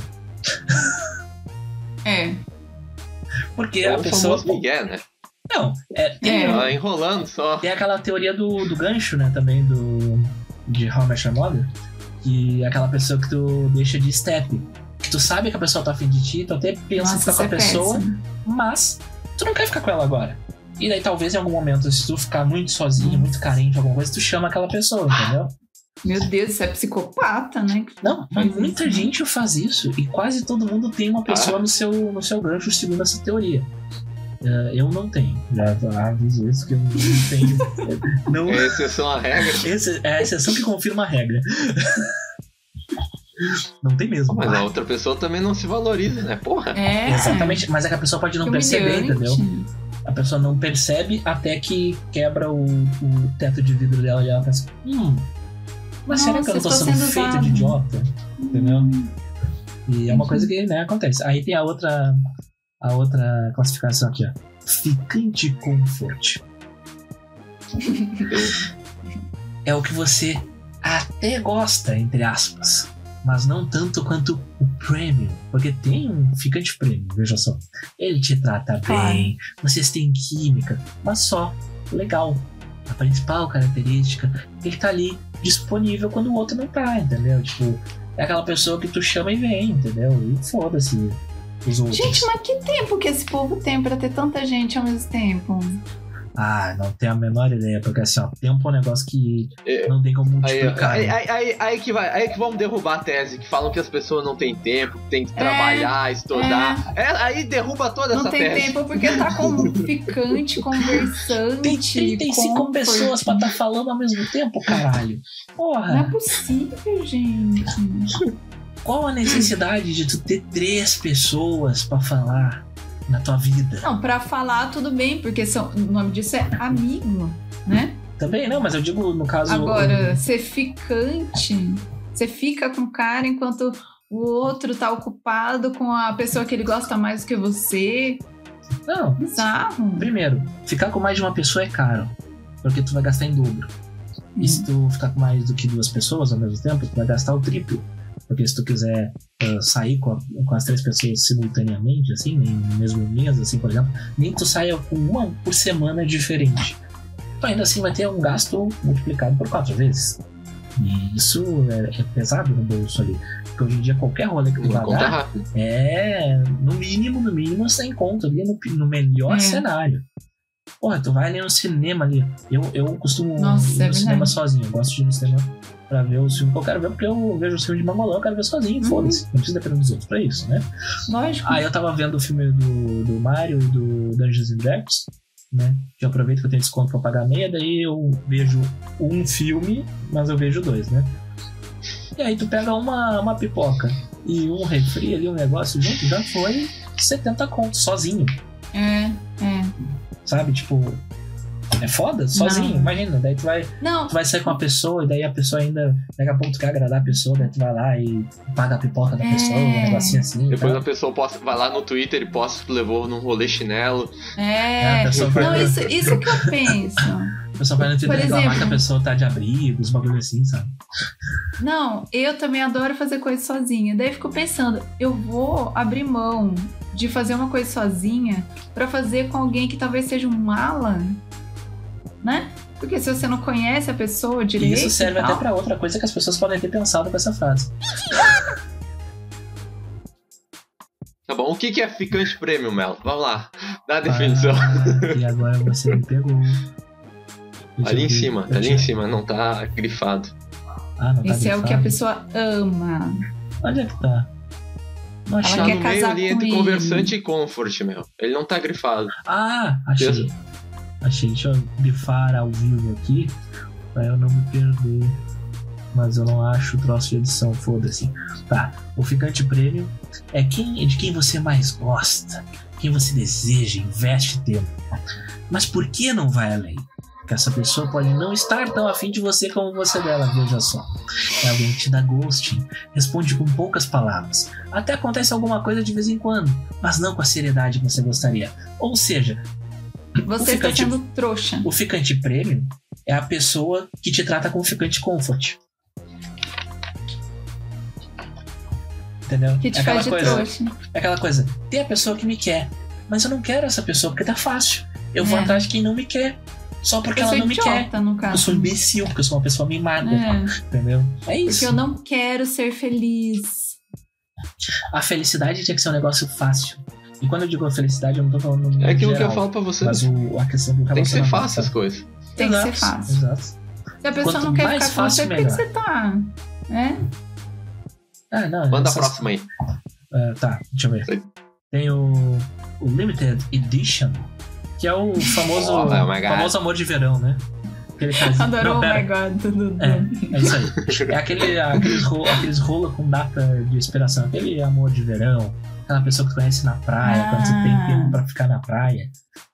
É. Porque É a pessoa. famoso Miguel, né? Não, é, tem, É. Enrolando só. tem aquela teoria do, do gancho, né, também, do de How I Met Your Mother, que é aquela pessoa que tu deixa de step. Que tu sabe que a pessoa tá afim de ti, tu até pensa em Nossa, ficar isso com a é pessoa, péssimo. mas tu não quer ficar com ela agora. E daí talvez em algum momento, se tu ficar muito sozinho, muito carente, alguma coisa, tu chama aquela pessoa, entendeu? Meu Deus, isso é psicopata, né? Não, mas muita isso, né? gente faz isso e quase todo mundo tem uma pessoa no, seu, no seu gancho segundo essa teoria. Eh, eu não tenho. Já aviso isso que eu não tenho. não, É exceção à regra. Esse é a exceção que confirma a regra. Não tem mesmo. Mas Ah, a outra pessoa também não se valoriza, né? Porra. É. Exatamente, mas é que a pessoa pode não perceber, entendeu? A pessoa não percebe até que quebra o, o teto de vidro dela e ela pensa: hum, mas será que eu não tô Nossa, sendo sendo feito de usado." idiota? Entendeu? E é uma coisa que né, acontece. Aí tem a outra, a outra classificação aqui, ó. Ficante comfort. é o que você até gosta, entre aspas, mas não tanto quanto o premium, porque tem um ficante premium, veja só. Ele te trata bem, vocês têm química, mas só legal. A principal característica, ele tá ali disponível quando o outro não tá, entendeu? Tipo, é aquela pessoa que tu chama e vem, entendeu? E foda-se. Gente, mas que tempo que esse povo tem pra ter tanta gente ao mesmo tempo? Ah, não tenho a menor ideia, porque assim, ó, tempo é um negócio que É. não tem como multiplicar. aí, né? aí, aí, aí que vai, aí que vamos derrubar a tese, que falam que as pessoas não têm tempo, que tem que É, trabalhar, estudar. É, aí derruba toda Não essa tem tese. tempo porque tá com ficante, conversante. Tem 35 comfort. pessoas pra estar falando ao mesmo tempo, caralho. Porra, Não é possível, gente. qual a necessidade de tu ter três pessoas pra falar na tua vida? Não, pra falar tudo bem, porque são, o nome disso é amigo, né? Também não, mas eu digo no caso. Agora, ser ficante, você fica com o cara enquanto o outro tá ocupado com a pessoa que ele gosta mais do que você. Não, Bizarro. primeiro, ficar com mais de uma pessoa é caro. Porque tu vai gastar em dobro. E se tu ficar com mais do que duas pessoas ao mesmo tempo, tu vai gastar o triplo. Porque se tu quiser ah, sair com, a- com as três pessoas simultaneamente, assim, no mesmo mês, assim, por exemplo, nem que tu saia com uma por semana diferente. Tu ainda assim vai ter um gasto multiplicado por quatro vezes. E isso é, é pesado no bolso ali. Porque hoje em dia qualquer rolê que tu vai dar é, no mínimo, no mínimo, sem conta ali no, no melhor É. cenário. Porra, tu vai ali no cinema ali. Eu, eu costumo Nossa, ir no é verdade. cinema sozinho. Eu gosto de ir no cinema pra ver os filmes que eu quero ver, porque eu vejo o filme de mangolão, eu quero ver sozinho, Uhum. foda-se. Não precisa depender dos outros pra isso, né? Lógico. Aí eu tava vendo o filme do, do Mario e do Dungeons and Dragons, né? Que eu aproveito que eu tenho desconto pra pagar meia, daí eu vejo um filme, mas eu vejo dois, né? E aí tu pega uma, uma pipoca e um refri ali, um negócio junto, já foi 70 contos, sozinho, É, é. sabe? Tipo, É foda? Sozinho, Não. imagina. Daí tu vai, Não, tu vai sair com uma pessoa e daí a pessoa ainda. Daqui a pouco tu quer agradar a pessoa, daí tu vai lá e paga a pipoca da É. pessoa, um negocinho assim. e Depois tal. a pessoa posta, vai lá no Twitter e posta que tu levou num rolê chinelo. É, a é. pessoa vai, Não, isso, isso que eu penso. a pessoa vai no Twitter por reclamar exemplo- que a pessoa tá de abrigo, os bagulho assim, sabe? Não, eu também adoro fazer coisa sozinha. Daí eu fico pensando, eu vou abrir mão de fazer uma coisa sozinha pra fazer com alguém que talvez seja um mala, né? Porque se você não conhece a pessoa E direito. isso serve tal, até pra outra coisa que as pessoas podem ter pensado com essa frase. Tá bom, o que, é ficante prêmio, Melo? Vamos lá, dá a definição. Ah, e agora você me pegou. Deixa ali em ver. cima, Eu ali em cima, não tá grifado. Ah, não tá Esse é o que a grifado. pessoa ama. Onde é que tá? Não achei. Ela Tá quer no meio casar ali com entre ele. conversante e comfort, meu. Ele não tá grifado. Ah, achei. Achei. Deixa eu grifar ao vivo aqui pra eu não me perder. Mas eu não acho o troço de edição, foda-se. Tá. O ficante prêmio é quem de quem você mais gosta, quem você deseja, investe tempo. Mas por que não vai além? Porque essa pessoa pode não estar tão afim de você como você dela, veja só. É alguém que te dá ghosting, responde com poucas palavras. Até acontece alguma coisa de vez em quando, mas não com a seriedade que você gostaria. Ou seja, Você está ficante- sendo trouxa. o ficante premium é a pessoa que te trata como ficante comfort. Entendeu? Que te é aquela faz de coisa, trouxa. É aquela coisa, tem a pessoa que me quer, mas eu não quero essa pessoa porque tá fácil. Eu vou É. atrás de quem não me quer. Só porque eu ela não me quer. no Eu caso. sou imbecil, porque eu sou uma pessoa mimada. É, Entendeu? É isso. porque eu não quero ser feliz. A felicidade tinha que ser um negócio fácil. E quando eu digo a felicidade, eu não tô falando no É aquilo que geral, eu falo pra você. Mas o, a questão do Tem que ser fácil as coisas. Tem que ser Exato, fácil. Exato. Se a pessoa Quanto não quer ficar com você, fácil, por que que você tá? É? Ah, não, Manda a próxima aí. Ah, tá, deixa eu ver. Tem o, o Limited Edition, que é o famoso, Oh, oh famoso amor de verão, né? Aquele caso. Adorou, Não, oh my god, tudo É, é isso aí. É aquele, aqueles, rola, aqueles rola com data de expiração, aquele amor de verão, aquela pessoa que tu conhece na praia, quando você tem Ah. tempo pra ficar na praia,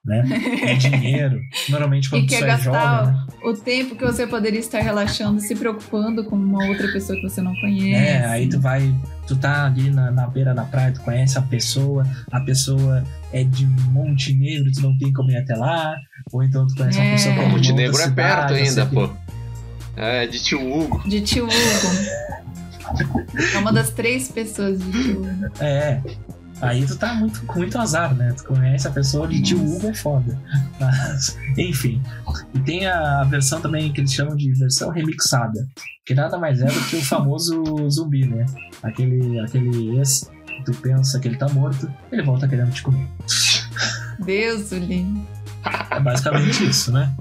né? E dinheiro. Normalmente quando E tu é jovem, né? o tempo que você poderia estar relaxando, se preocupando com uma outra pessoa que você não conhece. É, aí tu vai, tu tá ali na, na beira da praia, tu conhece a pessoa, a pessoa é de Montenegro, tu não tem como ir até lá, ou então tu conhece É. uma pessoa que é de Montenegro é perto cidade, ainda, assim, pô. É, de tio Hugo. De tio Hugo. É uma das três pessoas de tio Hugo. É. Aí tu tá muito, com muito azar, né? Tu conhece a pessoa de. Hugo é foda. Mas, enfim. E tem a versão também que eles chamam de versão remixada. Que nada mais é do que o famoso zumbi, né? Aquele, aquele ex que tu pensa que ele tá morto, ele volta querendo te comer. Deus, Uli. É basicamente isso, né?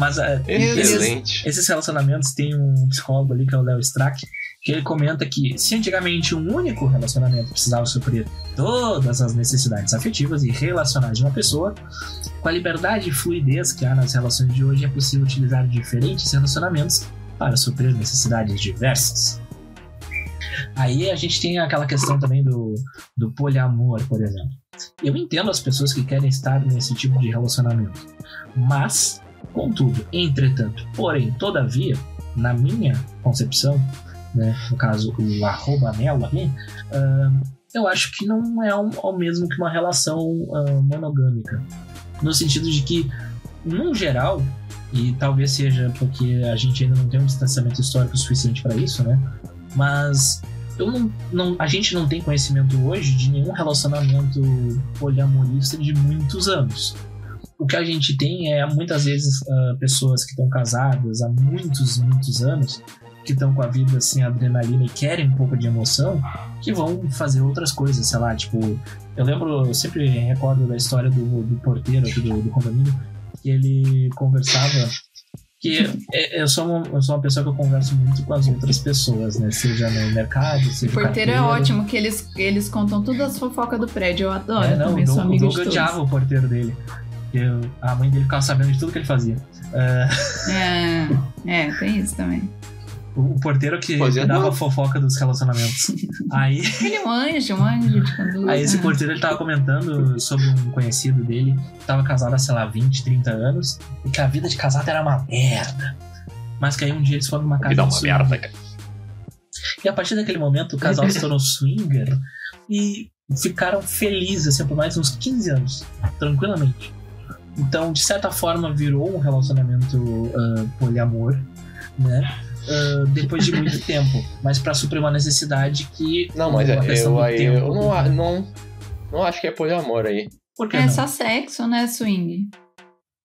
Mas é. Excelente. esses relacionamentos tem um psicólogo ali que é o Léo Strack, que ele comenta que se antigamente um único relacionamento precisava suprir todas as necessidades afetivas e relacionais de uma pessoa, com a liberdade e fluidez que há nas relações de hoje é possível utilizar diferentes relacionamentos para suprir necessidades diversas. Aí a gente tem aquela questão também do, do poliamor, por exemplo. Eu entendo as pessoas que querem estar nesse tipo de relacionamento, mas, contudo, entretanto, porém, todavia, na minha concepção, né, no caso o arroba Melo ali, ah, eu acho que não é o, mesmo que uma relação ah, monogâmica. No sentido de que, num geral, e talvez seja porque a gente ainda não tem um distanciamento histórico suficiente para isso, né? Mas eu não, não, a gente não tem conhecimento hoje de nenhum relacionamento poliamorista de muitos anos. O que a gente tem é muitas vezes ah, pessoas que estão casadas há muitos, muitos anos, que estão com a vida assim, adrenalina e querem um pouco de emoção, que vão fazer outras coisas, sei lá, tipo. Eu lembro, eu sempre recordo da história do, do porteiro aqui do, do condomínio, que ele conversava. Que é- eu sou, uma, eu sou uma pessoa que eu converso muito com as outras pessoas, né? Seja no mercado, seja O porteiro é ótimo, que eles, eles contam todas as fofocas do prédio. Eu adoro, É, não, também o sou Doug, o Doug de todos. odiava o porteiro dele. Eu, a mãe dele ficava sabendo de tudo que ele fazia. É, É, é, tem isso também. O, o porteiro que, é, dava não. fofoca dos relacionamentos. Aí, Ele é um anjo, um anjo de conduta. aí esse porteiro ele tava comentando sobre um conhecido dele que tava casado há, sei lá, 20, 30 anos e que a vida de casado era uma merda. Mas que aí um dia eles foram numa casa dá de uma merda, cara. E a partir daquele momento o casal se tornou swinger e ficaram felizes assim, por mais uns 15 anos, tranquilamente. Então, de certa forma, virou um relacionamento ah, poliamor, né? Ah, depois de muito tempo, mas para suprir uma necessidade que. Não, mas é, eu do aí tempo- eu não, não, não acho que é poliamor aí. Por que É não? só sexo, né, swing?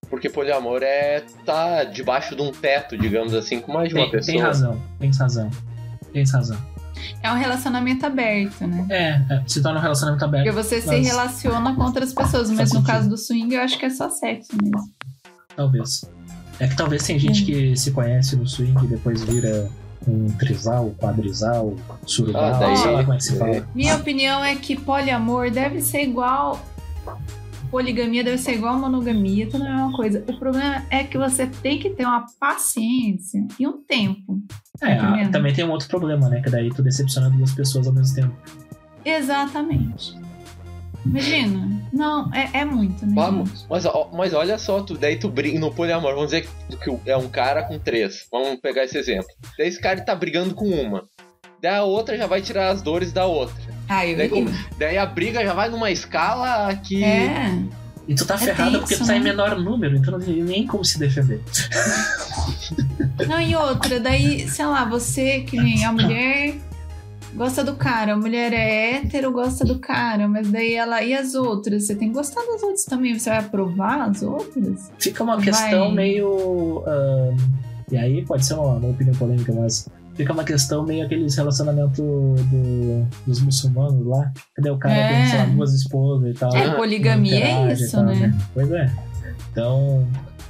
Porque poliamor é tá debaixo de um teto, digamos assim, com mais de uma Tem, pessoa. tem razão, tem razão. Tem razão. É um relacionamento aberto, né? É, é, se torna um relacionamento Porque aberto, você se Mas- relaciona com outras pessoas, mas no caso do swing eu acho que é só sexo mesmo. talvez. É que talvez tem gente Hum. que se conhece no swing e depois vira um trisal, quadrisal, surubal, Ah, daí- sei lá como é que se fala. Minha opinião é que poliamor deve ser igual. Poligamia deve ser igual a monogamia, tudo é a mesma coisa. O problema é que você tem que ter uma paciência e um tempo. É, a- também tem um outro problema, né? Que daí tu decepciona duas pessoas ao mesmo tempo. Exatamente. Imagina. Não, é, é muito, né? Vamos. Mas, mas olha só, tu, daí tu briga no poliamor. Vamos dizer que, que é um cara com três. Vamos pegar esse exemplo. Daí esse cara tá brigando com uma. Daí a outra já vai tirar as dores da outra. Ah, eu Daí, como- daí a briga já vai numa escala que. É. E tu tá É ferrado tenso, porque tu tá em né? menor número, então não tem nem como se defender. Não, e outra, daí, sei lá, você que nem a mulher gosta do cara, a mulher é hétero, gosta do cara, mas daí ela. E as outras? Você tem que gostar das outras também, você vai aprovar as outras? Fica uma Vai. questão meio. ahn, e aí pode ser uma, uma opinião polêmica, mas fica uma questão meio aqueles relacionamentos do- dos muçulmanos lá. Cadê o cara É. tem, sei lá, duas esposas e tal? É, poligamia é isso, tal, né? Pois é. Então.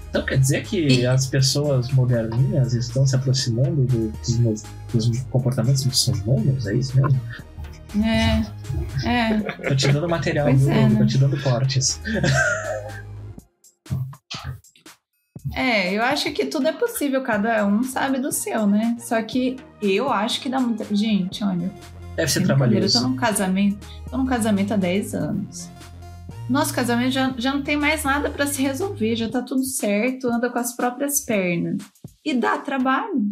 Então quer dizer que E- as pessoas moderninhas estão se aproximando do- dos, dos comportamentos muçulmanos? É isso mesmo? É. É. Tô te dando material, Pois viu? é, né? Tô te dando cortes. É, eu acho que tudo é possível, cada um sabe do seu, né? Só que eu acho que dá muita. Gente, olha, Deve ser brincadeira, Eu trabalhoso. tô num casamento, tô num casamento há 10 anos. Nosso casamento já, já não tem mais nada pra se resolver, já tá tudo certo, anda com as próprias pernas. E dá trabalho.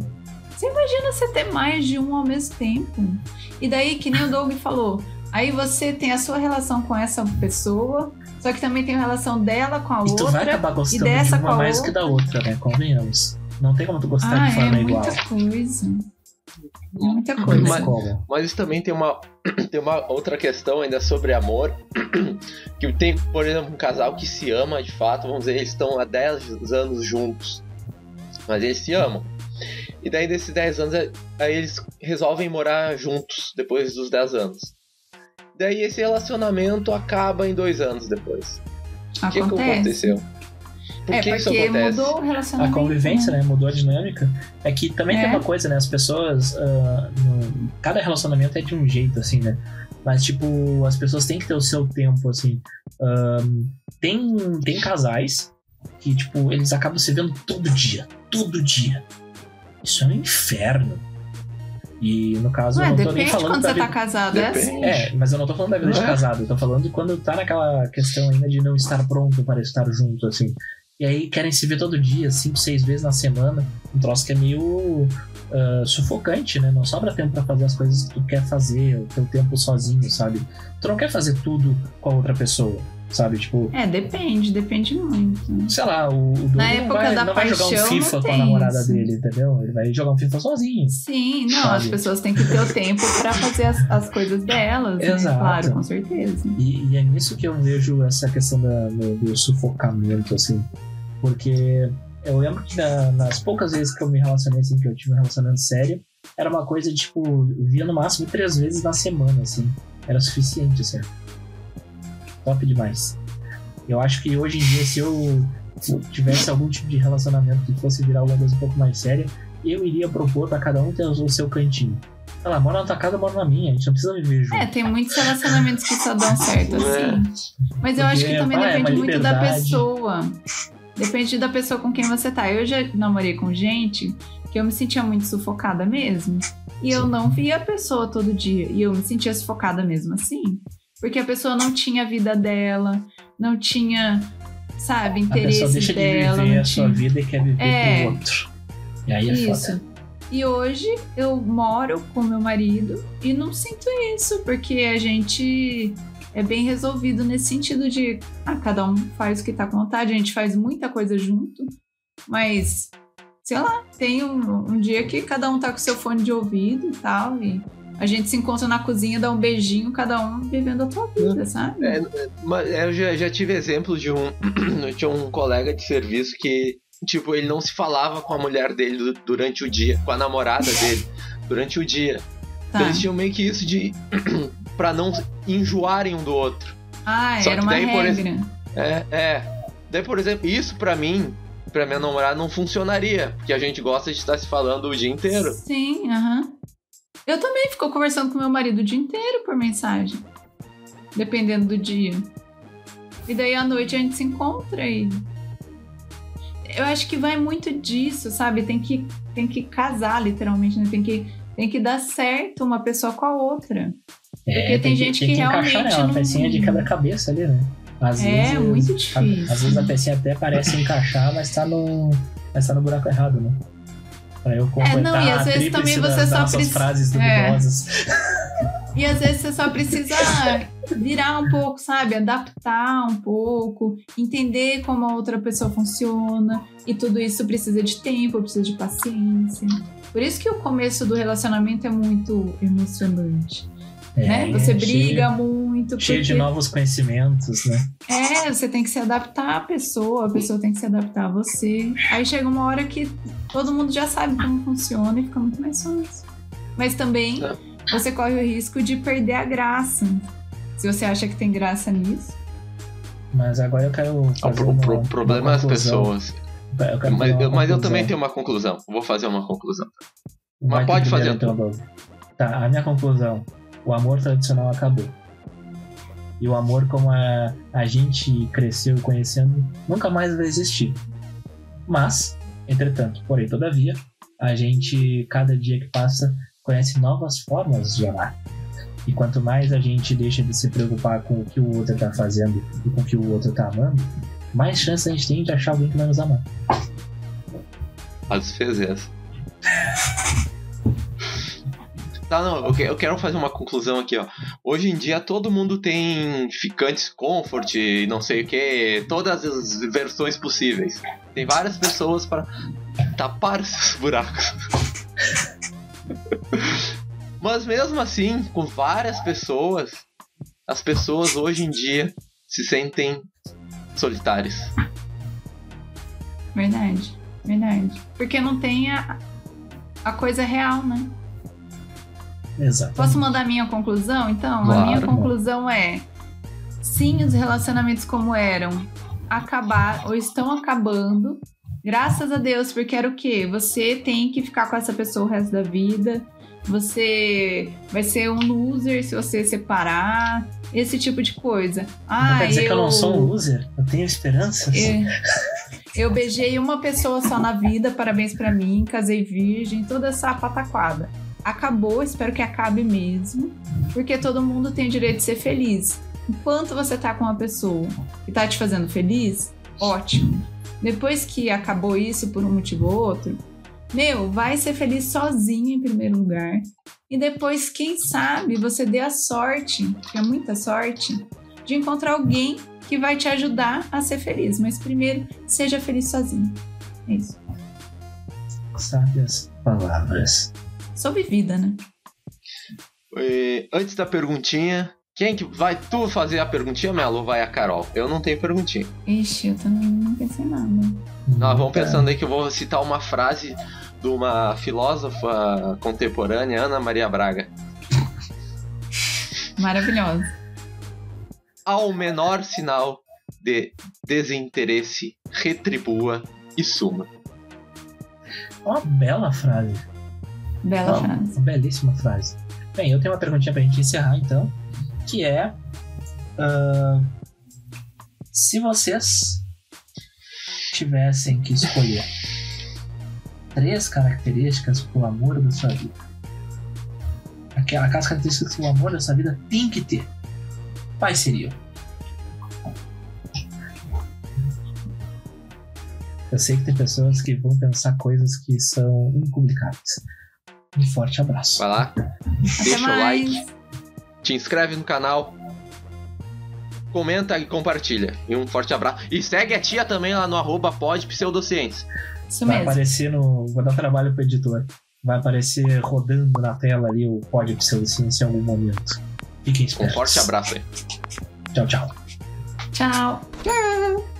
Você imagina você ter mais de um ao mesmo tempo. E daí, que nem o Doug falou, aí você tem a sua relação com essa pessoa, só que também tem a relação dela com a E tu vai outra. acabar gostando dessa de com uma a mais outra. que da outra, né? Convenhamos. Não tem como tu gostar Ah, de forma é igual. muita coisa. É muita Não coisa. como. Mas isso também tem uma, tem uma outra questão ainda sobre amor. Que tem, por exemplo, um casal que se ama de fato, vamos dizer, eles estão há 10 anos juntos. Mas eles se amam. E daí desses 10 anos, aí eles resolvem morar juntos depois dos 10 anos. Daí esse relacionamento acaba em dois anos depois. O que, que Acontece. aconteceu? Por é, que isso porque acontece? mudou o A relacionamento. convivência, né? né? Mudou a dinâmica. É que também tem É. uma coisa, né? As pessoas. ah, no- cada relacionamento é de um jeito, assim, né? Mas, tipo, as pessoas têm que ter o seu tempo, assim. Ahn, tem, tem casais que, tipo, eles acabam se vendo todo dia. Todo dia. Isso é um inferno. E no caso, Ué, eu não tô nem depende falando quando da você vida... tá casado, Depende. é assim. É, mas eu não tô falando da vida de É. casado, eu tô falando de quando tá naquela questão ainda de não estar pronto para estar junto, assim. E aí querem se ver todo dia, cinco, seis vezes na semana. Um troço que é meio ah, sufocante, né? Não sobra tempo pra fazer as coisas que tu quer fazer, o teu tempo sozinho, sabe? Tu não quer fazer tudo com a outra pessoa, sabe? Tipo, É, depende, depende muito. sei lá, o, o Na época vai, da não vai jogar um FIFA com a namorada isso. dele, entendeu? Ele vai jogar um FIFA sozinho. Sim, não, Sabe? as pessoas têm que ter o tempo pra fazer as, as coisas delas, né? Exato. Claro, com certeza. E, e é nisso que eu vejo essa questão da- do, do sufocamento, assim. Porque eu lembro que na- nas poucas vezes que eu me relacionei, assim, que eu tive um relacionamento sério, era uma coisa, tipo, eu via no máximo três vezes na semana, assim. Era suficiente, assim. Top demais. Eu acho que hoje em dia, se eu tivesse algum tipo de relacionamento que fosse virar alguma coisa um pouco mais séria, eu iria propor pra cada um ter o seu cantinho. Sei lá, mora na tua casa, mora na minha. A gente não precisa viver junto. É, tem muitos relacionamentos que só dão certo assim. Mas eu acho que também ah, é depende muito da pessoa. Depende da pessoa com quem você tá. Eu já namorei com gente que eu me sentia muito sufocada mesmo. E eu não via a pessoa todo dia. E eu me sentia sufocada mesmo assim. Porque a pessoa não tinha a vida dela, não tinha, sabe, interesse a pessoa deixa dela. de viver a sua tinha... vida e quer viver É. pro outro. E aí é Isso. foda. E hoje eu moro com meu marido e não sinto isso, porque a gente é bem resolvido nesse sentido de ah, cada um faz o que tá com vontade, a gente faz muita coisa junto, mas sei lá, tem um, um dia que cada um tá com seu fone de ouvido e tal, e a gente se encontra na cozinha, dá um beijinho, cada um vivendo a tua vida, sabe? É, Mas eu já, já tive exemplo de um, de um colega de serviço que, tipo, ele não se falava com a mulher dele du- durante o dia, com a namorada dele durante o dia. Tá. Eles tinham meio que isso de. pra não enjoarem um do outro. Ah, Só era uma daí, regra. É, é. Daí, por exemplo, isso pra mim, pra minha namorada, não funcionaria. Porque a gente gosta de estar se falando o dia inteiro. Sim, aham. Eu também fico conversando com meu marido o dia inteiro por mensagem. Dependendo do dia. E daí à noite a gente se encontra e. Eu acho que vai muito disso, sabe? Tem que, tem que casar, literalmente, né? Tem que, tem que dar certo uma pessoa com a outra. Porque tem gente que encaixar, realmente né? Uma não- pecinha de quebra-cabeça ali, né? Às É, vezes, muito a- difícil. Às vezes a pecinha até parece encaixar, mas tá no, mas tá no buraco errado, né? Pra eu completar É, não, e às vezes também você só nossas preci- frases É. duvidosas. E às vezes você só precisa virar um pouco, sabe? Adaptar um pouco, entender como a outra pessoa funciona. E tudo isso precisa de tempo, precisa de paciência. Por isso que o começo do relacionamento é muito emocionante. Né? Você briga muito. Cheio, cheio de porque- novos conhecimentos, né? É, você tem que se adaptar à pessoa, a pessoa tem que se adaptar a você. Aí chega uma hora que todo mundo já sabe como funciona e fica muito mais fácil. Mas também É. você corre o risco de perder a graça. Se você acha que tem graça nisso. Mas agora eu quero O fazer pro- uma, pro- uma problema é as pessoas. Eu Mas, mas eu também tenho uma conclusão. Vou fazer uma conclusão. Vai tu pode fazer a então. Tá, a minha conclusão. O amor tradicional acabou. E o amor como a, a gente cresceu conhecendo nunca mais vai existir. Mas, entretanto, porém, todavia, a gente, cada dia que passa, conhece novas formas de amar. E quanto mais a gente deixa de se preocupar com o que o outro tá fazendo e com o que o outro tá amando, mais chance a gente tem de achar alguém que vai nos amar. Às vezes. Tá, não, eu que- eu quero fazer uma conclusão aqui, ó. Hoje em dia todo mundo tem ficantes comfort não sei o que, todas as versões possíveis. Tem várias pessoas para tapar esses buracos. Mas mesmo assim, com várias pessoas, as pessoas hoje em dia se sentem solitárias. Verdade, verdade. Porque não tem a, a coisa real, né? Exato. Posso mandar a minha conclusão? Então, a Claro. minha conclusão é: sim, os relacionamentos como eram acabar ou estão acabando. Graças a Deus, porque era o quê? Você tem que ficar com essa pessoa o resto da vida. Você vai ser um loser se você separar. Esse tipo de coisa. Ah, Não quer dizer que eu não sou um loser? Eu tenho esperanças? é. Eu beijei uma pessoa só na vida, parabéns pra mim, casei virgem, toda essa pataquada. Acabou, espero que acabe mesmo, porque todo mundo tem o direito de ser feliz. Enquanto você tá com uma pessoa que tá te fazendo feliz, ótimo. Depois que acabou isso por um motivo ou outro, meu, vai ser feliz sozinho em primeiro lugar. E depois, quem sabe, você dê a sorte, que é muita sorte, de encontrar alguém que vai te ajudar a ser feliz. Mas primeiro, seja feliz sozinho. É isso. Sábias palavras. Sobre vida, né? E, antes da perguntinha, quem que vai tu fazer a perguntinha, Melo, ou vai a Carol? Eu não tenho perguntinha. Ixi, eu também não pensei nada. Nós vamos pensando aí que eu vou citar uma frase de uma filósofa contemporânea, Ana Maria Braga. Maravilhosa. Ao menor sinal de desinteresse, retribua e suma. Uma bela frase. Bela Uma- frase. Uma belíssima frase. Bem, eu tenho uma perguntinha pra gente encerrar então, que é ah, se vocês tivessem que escolher três características pro amor da sua vida. Aquela- Aquelas características que o amor da sua vida tem que ter. Quais seriam? Eu sei que tem pessoas que vão pensar coisas que são impublicáveis. Um forte abraço. Vai lá, Até deixa o mais. like, te inscreve no canal, comenta e compartilha. E um forte abraço. E segue a tia também lá no arroba podpseudociência. Isso Vai mesmo. aparecer no. Vou dar trabalho pro editor. Vai aparecer rodando na tela ali o Pod Pseudociência em algum momento. Fiquem Um espertos. forte abraço aí. Tchau, tchau. Tchau.